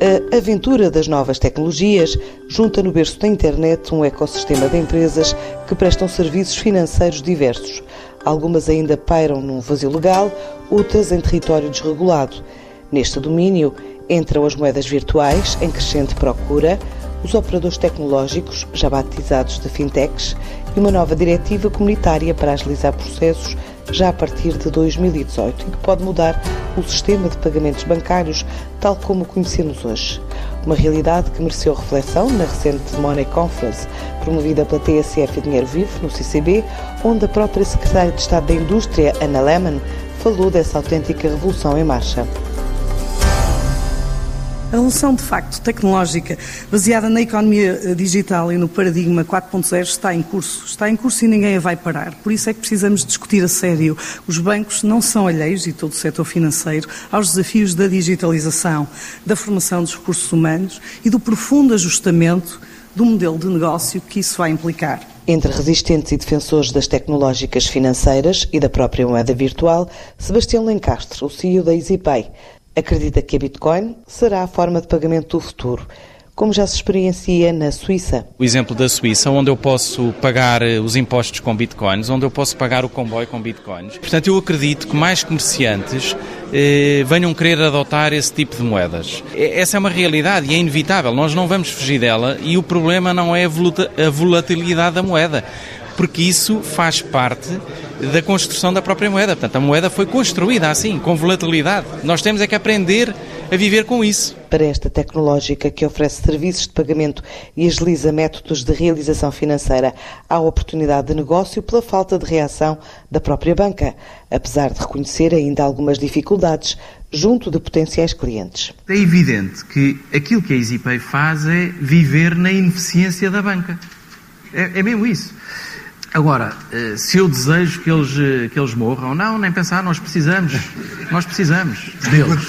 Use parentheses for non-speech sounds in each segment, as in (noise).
A aventura das novas tecnologias junta no berço da internet um ecossistema de empresas que prestam serviços financeiros diversos. Algumas ainda pairam num vazio legal, outras em território desregulado. Neste domínio entram as moedas virtuais, em crescente procura, os operadores tecnológicos, já batizados de fintechs, e uma nova diretiva comunitária para agilizar processos já a partir de 2018 e que pode mudar o sistema de pagamentos bancários tal como o conhecemos hoje. Uma realidade que mereceu reflexão na recente Money Conference, promovida pela TSF Dinheiro Vivo, no CCB, onde a própria Secretária de Estado da Indústria, Anna Lehmann, falou dessa autêntica revolução em marcha. A revolução, de facto, tecnológica, baseada na economia eh, digital e no paradigma 4.0, está em curso. Está em curso e ninguém a vai parar. Por isso é que precisamos discutir a sério. Os bancos não são alheios, e todo o setor financeiro, aos desafios da digitalização, da formação dos recursos humanos e do profundo ajustamento do modelo de negócio que isso vai implicar. Entre resistentes e defensores das tecnológicas financeiras e da própria moeda virtual, Sebastião Lencastre, o CEO da EasyPay, acredita que a Bitcoin será a forma de pagamento do futuro como já se experiencia na Suíça. O exemplo da Suíça, onde eu posso pagar eh, os impostos com bitcoins, onde eu posso pagar o comboio com bitcoins. Portanto, eu acredito que mais comerciantes eh, venham querer adotar esse tipo de moedas. Essa é uma realidade e é inevitável, nós não vamos fugir dela e o problema não é a volatilidade da moeda porque isso faz parte da construção da própria moeda. Portanto, a moeda foi construída assim, com volatilidade. Nós temos é que aprender a viver com isso. Para esta tecnológica que oferece serviços de pagamento e agiliza métodos de realização financeira, há oportunidade de negócio pela falta de reação da própria banca, apesar de reconhecer ainda algumas dificuldades junto de potenciais clientes. É evidente que aquilo que a EasyPay faz é viver na ineficiência da banca. É, é mesmo isso. Agora, eh, se eu desejo que eles, eh, que eles morram, não, nem pensar, nós precisamos, nós precisamos deles.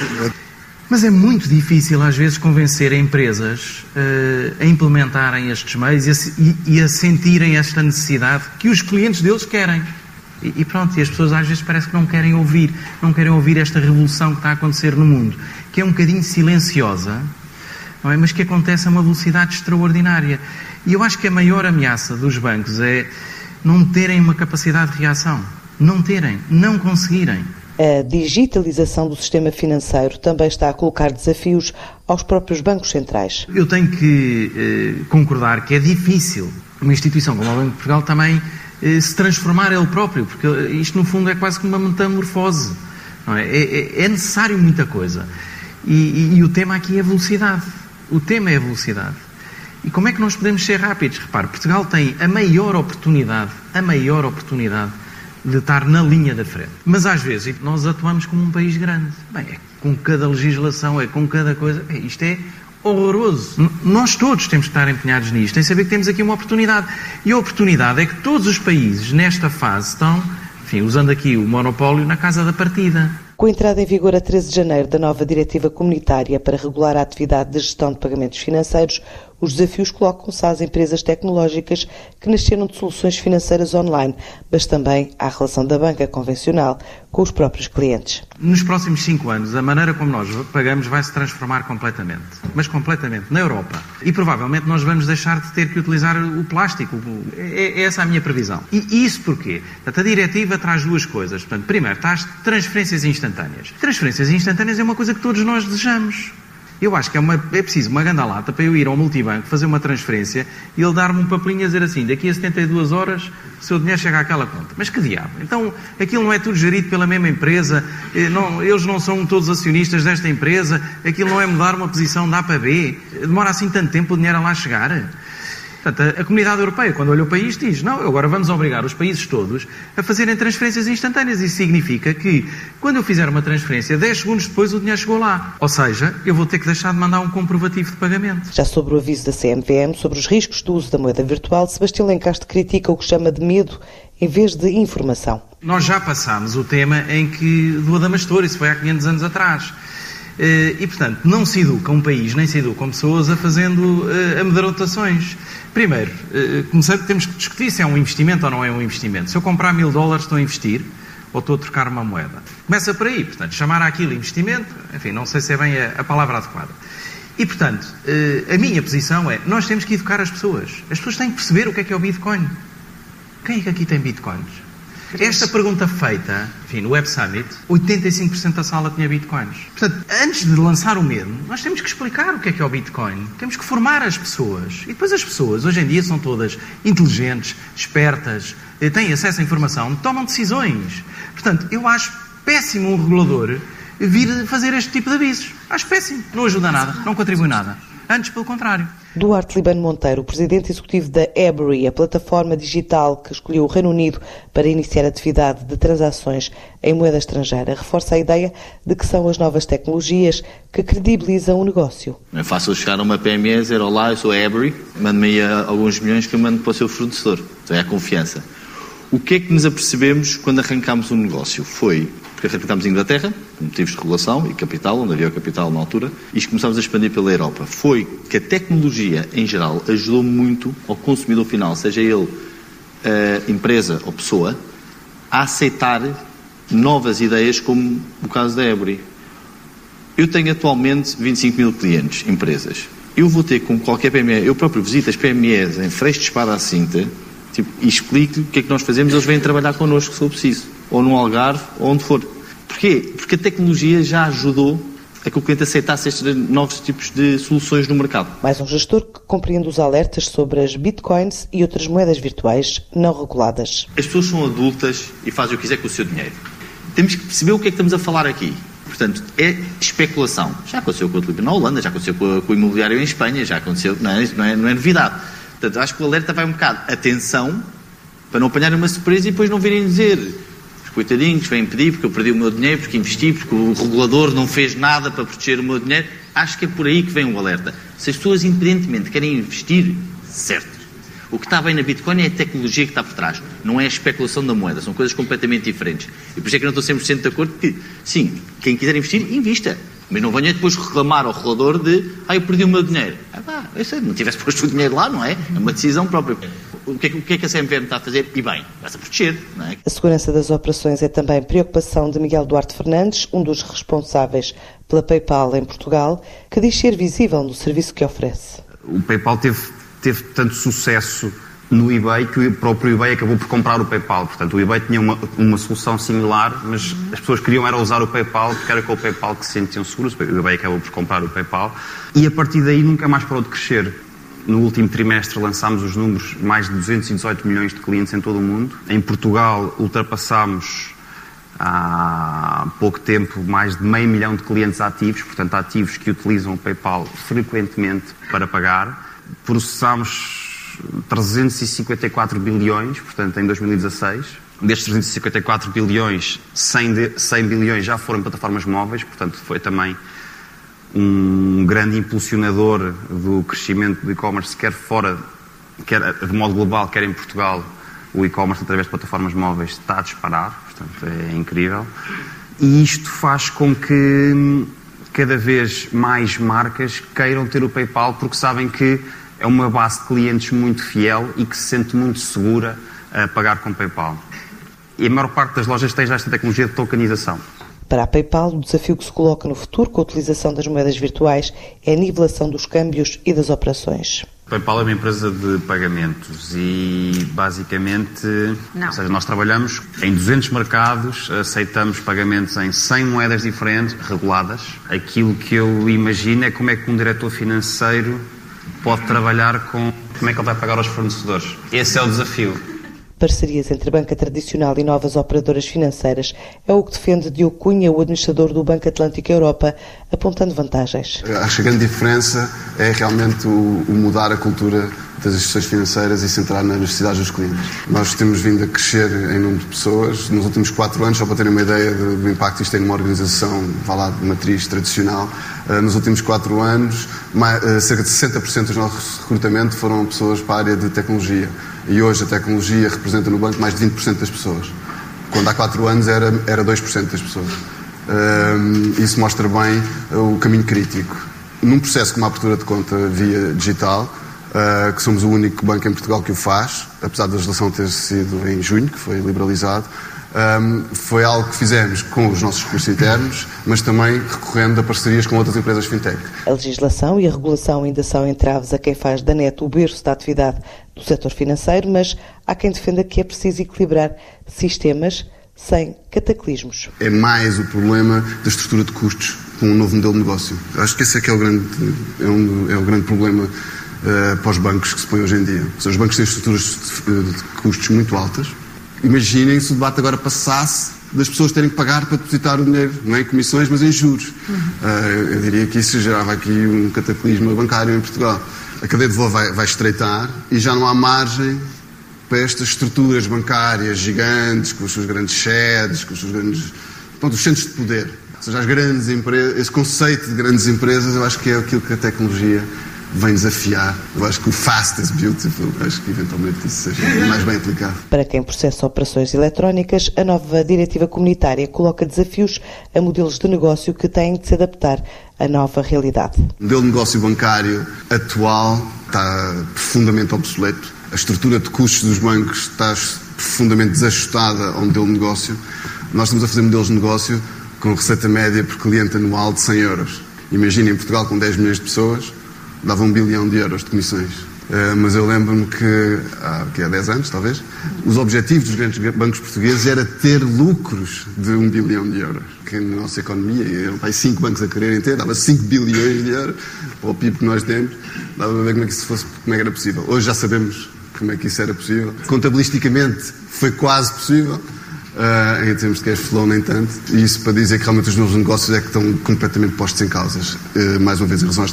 Mas é muito difícil, às vezes, convencer empresas uh, a implementarem estes meios e a, e, a, sentirem esta necessidade que os clientes deles querem. E, e, pronto, e as pessoas às vezes parece que não querem ouvir, não querem ouvir esta revolução que está a acontecer no mundo, que é um bocadinho silenciosa, é? mas que acontece a uma velocidade extraordinária. E eu acho que a maior ameaça dos bancos é não terem uma capacidade de reação. Não terem, não conseguirem. A digitalização do sistema financeiro também está a colocar desafios aos próprios bancos centrais. Eu tenho que eh, concordar que é difícil uma instituição como o Banco de Portugal também eh, se transformar ele próprio, porque isto no fundo é quase como uma metamorfose. É? É, é? é? necessário muita coisa. E, e, e o tema aqui é a velocidade. O tema é a velocidade. E como é que nós podemos ser rápidos? Repare, Portugal tem a maior oportunidade, a maior oportunidade de estar na linha da frente. Mas às vezes nós atuamos como um país grande. Bem, é com cada legislação, é com cada coisa. Isto é horroroso. Nós todos temos que estar empenhados nisto, em saber que temos aqui uma oportunidade. E a oportunidade é que todos os países nesta fase estão, enfim, usando aqui o monopólio, na casa da partida. Com a entrada em vigor a 13 de janeiro da nova diretiva comunitária para regular a atividade de gestão de pagamentos financeiros, os desafios colocam-se às empresas tecnológicas que nasceram de soluções financeiras online, mas também à relação da banca convencional com os próprios clientes. Nos próximos cinco anos, a maneira como nós pagamos vai se transformar completamente. Mas completamente. Na Europa. E provavelmente nós vamos deixar de ter que utilizar o plástico. É, é essa a minha previsão. E isso porquê? Portanto, a diretiva traz duas coisas. Portanto, primeiro, traz transferências instantâneas. Transferências instantâneas é uma coisa que todos nós desejamos. Eu acho que é, uma, é preciso uma ganda lata para eu ir ao multibanco, fazer uma transferência e ele dar-me um papelinho a dizer assim: daqui a 72 horas o seu dinheiro chega àquela conta. Mas que diabo? Então aquilo não é tudo gerido pela mesma empresa, eh, não, eles não são todos acionistas desta empresa, aquilo não é mudar uma posição da A para B. Demora assim tanto tempo o dinheiro a lá chegar. Portanto, a, comunidade europeia, quando olhou para isto, diz: não, agora vamos obrigar os países todos a fazerem transferências instantâneas. Isso significa que, quando eu fizer uma transferência, 10 segundos depois o dinheiro chegou lá. Ou seja, eu vou ter que deixar de mandar um comprovativo de pagamento. Já sobre o aviso da CMVM sobre os riscos do uso da moeda virtual, Sebastião Lencastre critica o que chama de medo em vez de informação. Nós já passámos o tema em que do Adamastor, isso foi há 500 anos atrás. Eh, e, portanto, não se educa um país, nem se educam pessoas a fazendo uh, amedrontações. Primeiro, uh, começando, temos que discutir se é um investimento ou não é um investimento. Se eu comprar mil dólares, estou a investir ou estou a trocar uma moeda. Começa por aí, portanto, chamar aquilo investimento, enfim, não sei se é bem a, a palavra adequada. E, portanto, eh, a minha posição é, nós temos que educar as pessoas. As pessoas têm que perceber o que é que é o Bitcoin. Quem é que aqui tem Bitcoins? Esta pergunta feita, enfim, no Web Summit, 85% da sala tinha bitcoins. Portanto, antes de lançar o medo, nós temos que explicar o que é que é o bitcoin. Temos que formar as pessoas. E depois as pessoas, hoje em dia, são todas inteligentes, espertas, eh, têm acesso à informação, tomam decisões. Portanto, eu acho péssimo um regulador vir fazer este tipo de avisos. Acho péssimo. Não ajuda nada, não contribui nada. Antes, pelo contrário. Duarte Libano Monteiro, presidente executivo da Ebury, a plataforma digital que escolheu o Reino Unido para iniciar atividade de transações em moeda estrangeira, reforça a ideia de que são as novas tecnologias que credibilizam o negócio. É fácil chegar a uma PME e dizer: Olá, eu sou a Ebury, mande-me aí alguns milhões que eu mando para o seu fornecedor. Então é a confiança. O que é que nos apercebemos quando arrancámos o um negócio? Foi porque arrancámos em Inglaterra, motivos de regulação e capital, onde havia o capital na altura, e começámos a expandir pela Europa. Foi que a tecnologia, em geral, ajudou muito ao consumidor final, seja ele uh, empresa ou pessoa, a aceitar novas ideias, como o caso da Ebury. Eu tenho atualmente 25 mil clientes, empresas. Eu vou ter com qualquer PME, eu próprio visito as PMEs em freixo de espada à cinta tipo, e explico o que é que nós fazemos, eles vêm trabalhar connosco se for preciso ou no Algarve, ou onde for. Porquê? Porque a tecnologia já ajudou a que o cliente aceitasse estes novos tipos de soluções no mercado. Mais um gestor que compreende os alertas sobre as bitcoins e outras moedas virtuais não reguladas. As pessoas são adultas e fazem o que quiser com o seu dinheiro. Temos que perceber o que é que estamos a falar aqui. Portanto, é especulação. Já aconteceu com o Felipe na Holanda, já aconteceu com, o imobiliário em Espanha, já aconteceu, não é, não é, não é novidade. Portanto, acho que o alerta vai um bocado. Atenção, para não apanhar uma surpresa e depois não virem dizer coitadinhos, vêm pedir porque eu perdi o meu dinheiro, porque investi, porque o regulador não fez nada para proteger o meu dinheiro. Acho que é por aí que vem o alerta. Se as pessoas, independentemente, querem investir, certo. O que está bem na Bitcoin é a tecnologia que está por trás, não é a especulação da moeda, são coisas completamente diferentes. E por isso é que não estou 100% de acordo que, sim, quem quiser investir, invista. Mas não venha depois reclamar ao regulador de, ah, eu perdi o meu dinheiro. Ah, pá, eu sei, não tivesse posto o dinheiro lá, não é? É uma decisão própria o que, é, o que é que a CMVM está a fazer? E bem, vai-se a proteger. É? A segurança das operações é também preocupação de Miguel Duarte Fernandes, um dos responsáveis pela PayPal em Portugal, que diz ser visível no serviço que oferece. O PayPal teve, teve tanto sucesso no eBay que o próprio eBay acabou por comprar o PayPal. Portanto, o eBay tinha uma, uma solução similar, mas as pessoas queriam era usar o PayPal porque era com o PayPal que se sentiam seguros. O eBay acabou por comprar o PayPal e a partir daí nunca mais parou de crescer. No último trimestre lançámos os números, mais de 218 milhões de clientes em todo o mundo. Em Portugal ultrapassámos há pouco tempo mais de meio milhão de clientes ativos, portanto ativos que utilizam o PayPal frequentemente para pagar. Processámos 354 bilhões, portanto em 2016. Destes 354 bilhões, 100, de, 100 bilhões já foram plataformas móveis, portanto foi também um grande impulsionador do crescimento do e-commerce, quer fora, quer de modo global, quer em Portugal, o e-commerce através de plataformas móveis está a disparar, portanto é incrível. E isto faz com que cada vez mais marcas queiram ter o PayPal porque sabem que é uma base de clientes muito fiel e que se sente muito segura a pagar com PayPal. E a maior parte das lojas tem já esta tecnologia de tokenização. Para a PayPal, o desafio que se coloca no futuro com a utilização das moedas virtuais é a nivelação dos câmbios e das operações. A PayPal é uma empresa de pagamentos e basicamente, Não. ou seja, nós trabalhamos em 200 mercados, aceitamos pagamentos em 100 moedas diferentes, reguladas. Aquilo que eu imagino é como é que um diretor financeiro pode trabalhar com como é que ele vai pagar aos fornecedores. Esse é o desafio. Parcerias entre banca tradicional e novas operadoras financeiras é o que defende Diogo Cunha, o administrador do Banco Atlântico Europa, apontando vantagens. Acho que a grande diferença é realmente o, o mudar a cultura das instituições financeiras e centrar nas necessidades dos clientes. Nós temos vindo a crescer em número de pessoas. Nos últimos quatro anos, só para terem uma ideia do impacto que isto tem numa organização, vá lá, de matriz tradicional, eh, nos últimos quatro anos, eh, cerca de 60% dos nossos recrutamento foram pessoas para a área de tecnologia e hoje a tecnologia representa no banco mais de 20% das pessoas. Quando há 4 anos era, era 2% das pessoas. Um, isso mostra bem o caminho crítico. Num processo como a abertura de conta via digital, uh, que somos o único banco em Portugal que o faz, apesar da legislação ter sido em junho, que foi liberalizado, um, foi algo que fizemos com os nossos recursos internos, mas também recorrendo a parcerias com outras empresas fintech. A legislação e a regulação ainda são entraves a quem faz da net o berço da atividade do setor financeiro, mas há quem defenda que é preciso equilibrar sistemas sem cataclismos. É mais o problema da estrutura de custos com um novo modelo de negócio. Acho que esse é que é o grande, é um, é o grande problema uh, para os bancos que se põe hoje em dia. Seja, os bancos têm estruturas de, de custos muito altas, Imaginem se o debate agora passasse das pessoas terem que pagar para depositar o dinheiro, não é em comissões, mas em juros. Uhum. Uh, eu diria que isso gerava aqui um cataclismo bancário em Portugal. A cadeia de valor vai, vai estreitar e já não há margem para estas estruturas bancárias gigantes, com os seus grandes sedes, com os seus grandes. Pronto, os centros de poder. Ou seja, as grandes empresas, esse conceito de grandes empresas, eu acho que é aquilo que a tecnologia vem desafiar. Eu acho que o fast is beautiful, acho que eventualmente isso seja mais bem aplicado. Para quem processa operações eletrónicas, a nova diretiva comunitária coloca desafios a modelos de negócio que têm de se adaptar à nova realidade. O modelo de negócio bancário atual está profundamente obsoleto. A estrutura de custos dos bancos está profundamente desajustada ao modelo de negócio. Nós estamos a fazer modelos de negócio com receita média por cliente anual de 100 euros. Imaginem em Portugal com 10 milhões de pessoas, dava um bilhão de euros de comissões. Uh, mas eu lembro-me que, há, que há 10 anos, talvez, os objetivos dos grandes bancos portugueses era ter lucros de um bilhão de euros. Que na nossa economia, eram cinco bancos a quererem ter, dava 5 bilhões de euros para o PIB que nós temos, dava a ver como é que isso fosse, como é era possível. Hoje já sabemos como é que isso era possível. Contabilisticamente foi quase possível, Uh, em termos de cash flow, nem tanto. E isso para dizer que realmente os novos negócios é que estão completamente postos em causas. Uh, mais uma vez, em relação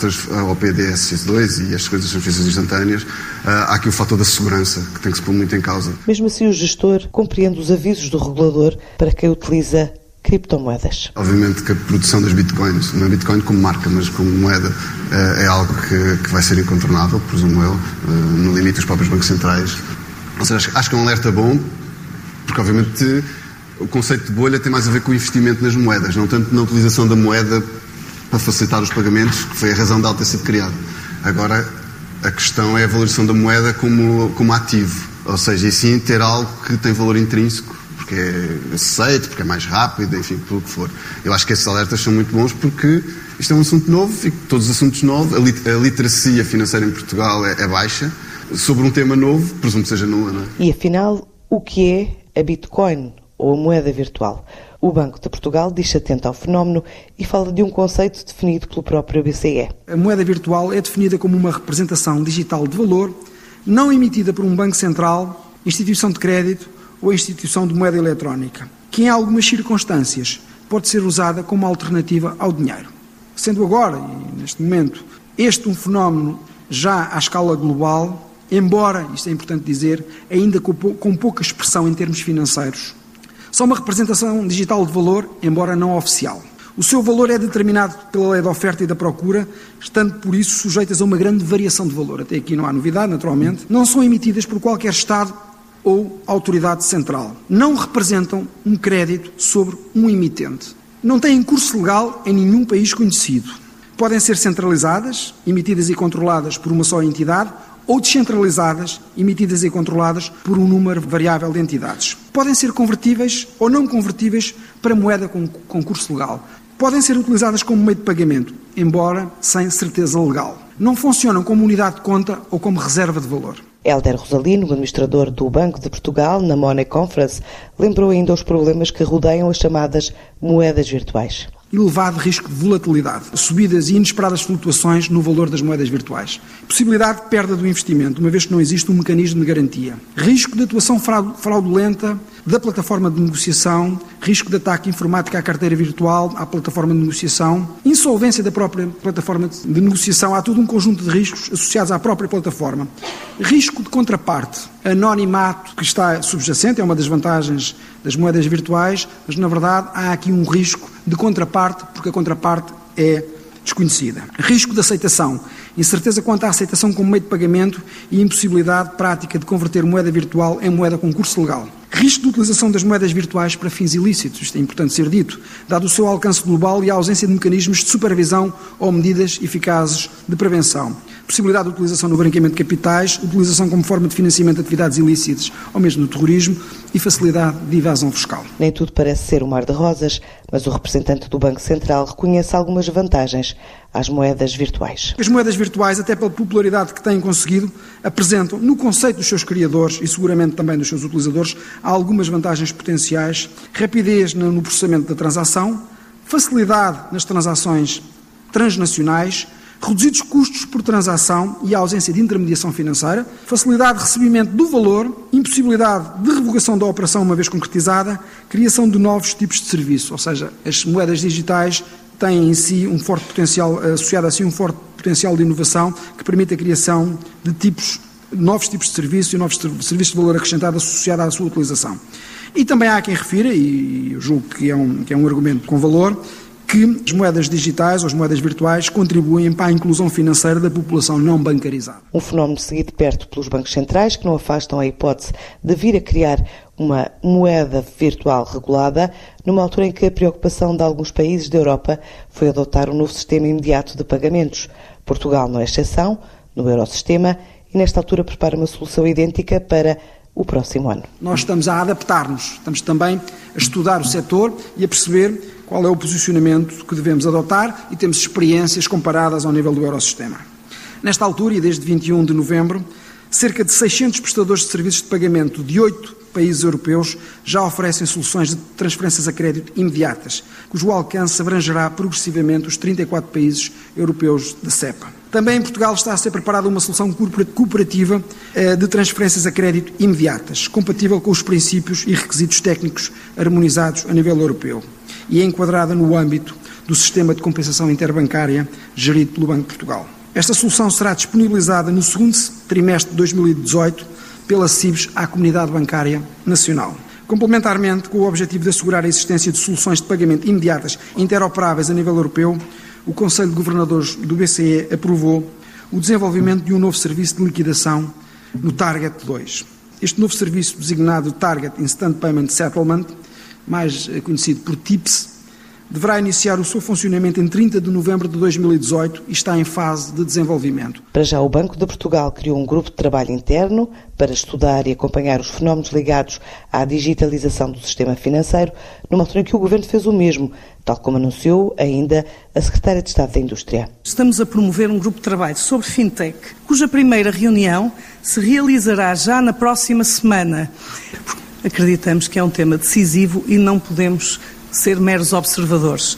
ao PDS-2 e as coisas de transferências instantâneas, uh, há aqui o fator da segurança, que tem que se pôr muito em causa. Mesmo assim, o gestor compreende os avisos do regulador para quem utiliza criptomoedas. Obviamente que a produção das bitcoins, não é bitcoin como marca, mas como moeda, é algo que, que vai ser incontornável, presumo eu, no limite dos próprios bancos centrais. Ou seja, acho que é um alerta bom, porque, obviamente, o conceito de bolha tem mais a ver com o investimento nas moedas, não tanto na utilização da moeda para facilitar os pagamentos, que foi a razão de ela ter sido criada. Agora, a questão é a valorização da moeda como, como ativo, ou seja, e sim ter algo que tem valor intrínseco, porque é aceito, porque é mais rápido, enfim, pelo que for. Eu acho que esses alertas são muito bons porque isto é um assunto novo, e todos os assuntos novos, a, literacia financeira em Portugal é, é baixa, sobre um tema novo, presumo que seja nula, não é? E afinal, o que é a Bitcoin ou a moeda virtual. O Banco de Portugal diz-se atento ao fenómeno e fala de um conceito definido pelo próprio BCE. A moeda virtual é definida como uma representação digital de valor não emitida por um banco central, instituição de crédito ou instituição de moeda eletrónica, que em algumas circunstâncias pode ser usada como alternativa ao dinheiro. Sendo agora, e neste momento, este um fenómeno já à escala global, embora, isto é importante dizer, ainda com, pouca expressão em termos financeiros. São uma representação digital de valor, embora não oficial. O seu valor é determinado pela lei da oferta e da procura, estando por isso sujeitas a uma grande variação de valor. Até aqui não há novidade, naturalmente. Não são emitidas por qualquer Estado ou autoridade central. Não representam um crédito sobre um emitente. Não têm curso legal em nenhum país conhecido. Podem ser centralizadas, emitidas e controladas por uma só entidade ou descentralizadas, emitidas e controladas por um número variável de entidades. Podem ser convertíveis ou não convertíveis para moeda com concurso legal. Podem ser utilizadas como meio de pagamento, embora sem certeza legal. Não funcionam como unidade de conta ou como reserva de valor. Helder Rosalino, administrador do Banco de Portugal, na Money Conference, lembrou ainda os problemas que rodeiam as chamadas moedas virtuais elevado risco de volatilidade, subidas e inesperadas flutuações no valor das moedas virtuais, possibilidade de perda do investimento, uma vez que não existe um mecanismo de garantia, risco de atuação fraudulenta da plataforma de negociação, risco de ataque informático à carteira virtual, à plataforma de negociação, insolvência da própria plataforma de negociação, há todo um conjunto de riscos associados à própria plataforma. Risco de contraparte, anonimato que está subjacente, é uma das vantagens das moedas virtuais, mas na verdade há aqui um risco de contraparte, porque a contraparte é desconhecida. Risco de aceitação, incerteza quanto à aceitação como meio de pagamento e impossibilidade prática de converter moeda virtual em moeda com curso legal. Risco de utilização das moedas virtuais para fins ilícitos, isto é importante ser dito, dado o seu alcance global e a ausência de mecanismos de supervisão ou medidas eficazes de prevenção. Possibilidade de utilização no branqueamento de capitais, utilização como forma de financiamento de atividades ilícitas ou mesmo do terrorismo e facilidade de evasão fiscal. Nem tudo parece ser um mar de rosas, mas o representante do Banco Central reconhece algumas vantagens às moedas virtuais. As moedas virtuais, até pela popularidade que têm conseguido, apresentam, no conceito dos seus criadores e seguramente também dos seus utilizadores, algumas vantagens potenciais: rapidez no processamento da transação, facilidade nas transações transnacionais, reduzidos custos por transação e a ausência de intermediação financeira, facilidade de recebimento do valor, impossibilidade de revogação da operação uma vez concretizada, criação de novos tipos de serviço, ou seja, as moedas digitais têm em si um forte potencial, associado a si um forte potencial de inovação que permite a criação de tipos, novos tipos de serviço e novos serviços de valor acrescentado associado à sua utilização. E também há quem refira, e julgo que é um, que é um argumento com valor, que as moedas digitais ou as moedas virtuais contribuem para a inclusão financeira da população não bancarizada. Um fenómeno seguido perto pelos bancos centrais que não afastam a hipótese de vir a criar uma moeda virtual regulada, numa altura em que a preocupação de alguns países da Europa foi adotar um novo sistema imediato de pagamentos. Portugal não é exceção, no Eurosistema, e nesta altura prepara uma solução idêntica para o próximo ano. Nós estamos a adaptar-nos, estamos também a estudar o setor e a perceber qual é o posicionamento que devemos adotar e temos experiências comparadas ao nível do Eurosistema. Nesta altura, e desde 21 de novembro, cerca de 600 prestadores de serviços de pagamento de oito países europeus já oferecem soluções de transferências a crédito imediatas, cujo alcance abrangerá progressivamente os 34 países europeus da CEPA. Também em Portugal está a ser preparada uma solução cooperativa eh, de transferências a crédito imediatas, compatível com os princípios e requisitos técnicos harmonizados a nível europeu e é enquadrada no âmbito do sistema de compensação interbancária gerido pelo Banco de Portugal. Esta solução será disponibilizada no segundo trimestre de 2018 pela CIBS à Comunidade Bancária Nacional. Complementarmente, com o objetivo de assegurar a existência de soluções de pagamento imediatas interoperáveis a nível europeu, o Conselho de Governadores do BCE aprovou o desenvolvimento de um novo serviço de liquidação no Target 2. Este novo serviço, designado Target Instant Payment Settlement, mais conhecido por TIPS, deverá iniciar o seu funcionamento em 30 de novembro de 2018 e está em fase de desenvolvimento. Para já, o Banco de Portugal criou um grupo de trabalho interno para estudar e acompanhar os fenómenos ligados à digitalização do sistema financeiro, numa altura em que o Governo fez o mesmo, tal como anunciou ainda a Secretária de Estado da Indústria. Estamos a promover um grupo de trabalho sobre fintech, cuja primeira reunião se realizará já na próxima semana. Acreditamos que é um tema decisivo e não podemos ser meros observadores.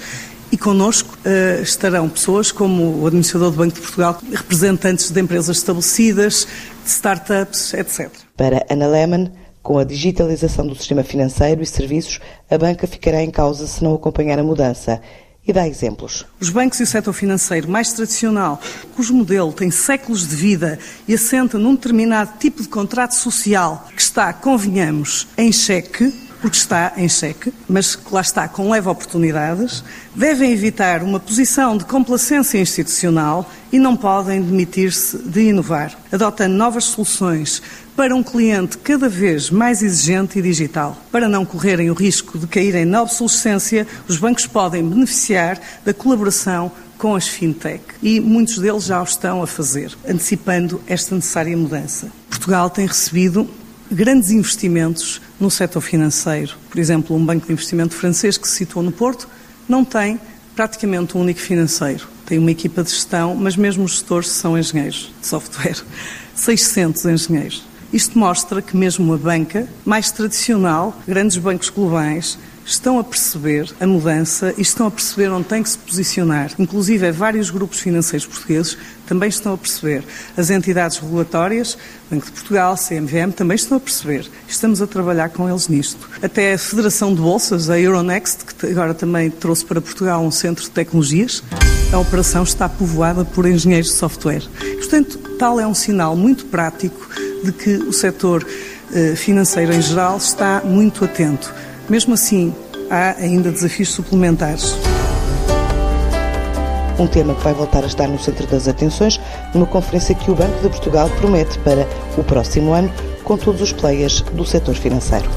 E connosco uh, estarão pessoas como o administrador do Banco de Portugal, representantes de empresas estabelecidas, de startups, etc. Para Ana Lehmann, com a digitalização do sistema financeiro e serviços, a banca ficará em causa se não acompanhar a mudança. E dá exemplos. Os bancos e o setor financeiro mais tradicional, cujo modelo tem séculos de vida e assenta num determinado tipo de contrato social que está, convenhamos, em cheque, porque está em cheque, mas que lá está com leve oportunidades, devem evitar uma posição de complacência institucional e não podem demitir-se de inovar, adotando novas soluções para um cliente cada vez mais exigente e digital. Para não correrem o risco de caírem na obsolescência, os bancos podem beneficiar da colaboração com as fintech e muitos deles já o estão a fazer, antecipando esta necessária mudança. Portugal tem recebido grandes investimentos no setor financeiro. Por exemplo, um banco de investimento francês que se situou no Porto não tem praticamente um único financeiro. Tem uma equipa de gestão, mas mesmo os gestores são engenheiros de software. (laughs) 600 engenheiros. Isto mostra que mesmo a banca mais tradicional, grandes bancos globais, estão a perceber a mudança e estão a perceber onde tem que se posicionar. Inclusive, vários grupos financeiros portugueses também estão a perceber. As entidades regulatórias, Banco de Portugal, CMVM, também estão a perceber. Estamos a trabalhar com eles nisto. Até a Federação de Bolsas, a Euronext, que agora também trouxe para Portugal um centro de tecnologias, a operação está povoada por engenheiros de software. Portanto, tal é um sinal muito prático de que o setor eh, financeiro em geral está muito atento. Mesmo assim, há ainda desafios suplementares. Um tema que vai voltar a estar no centro das atenções numa conferência que o Banco de Portugal promete para o próximo ano com todos os players do setor financeiro.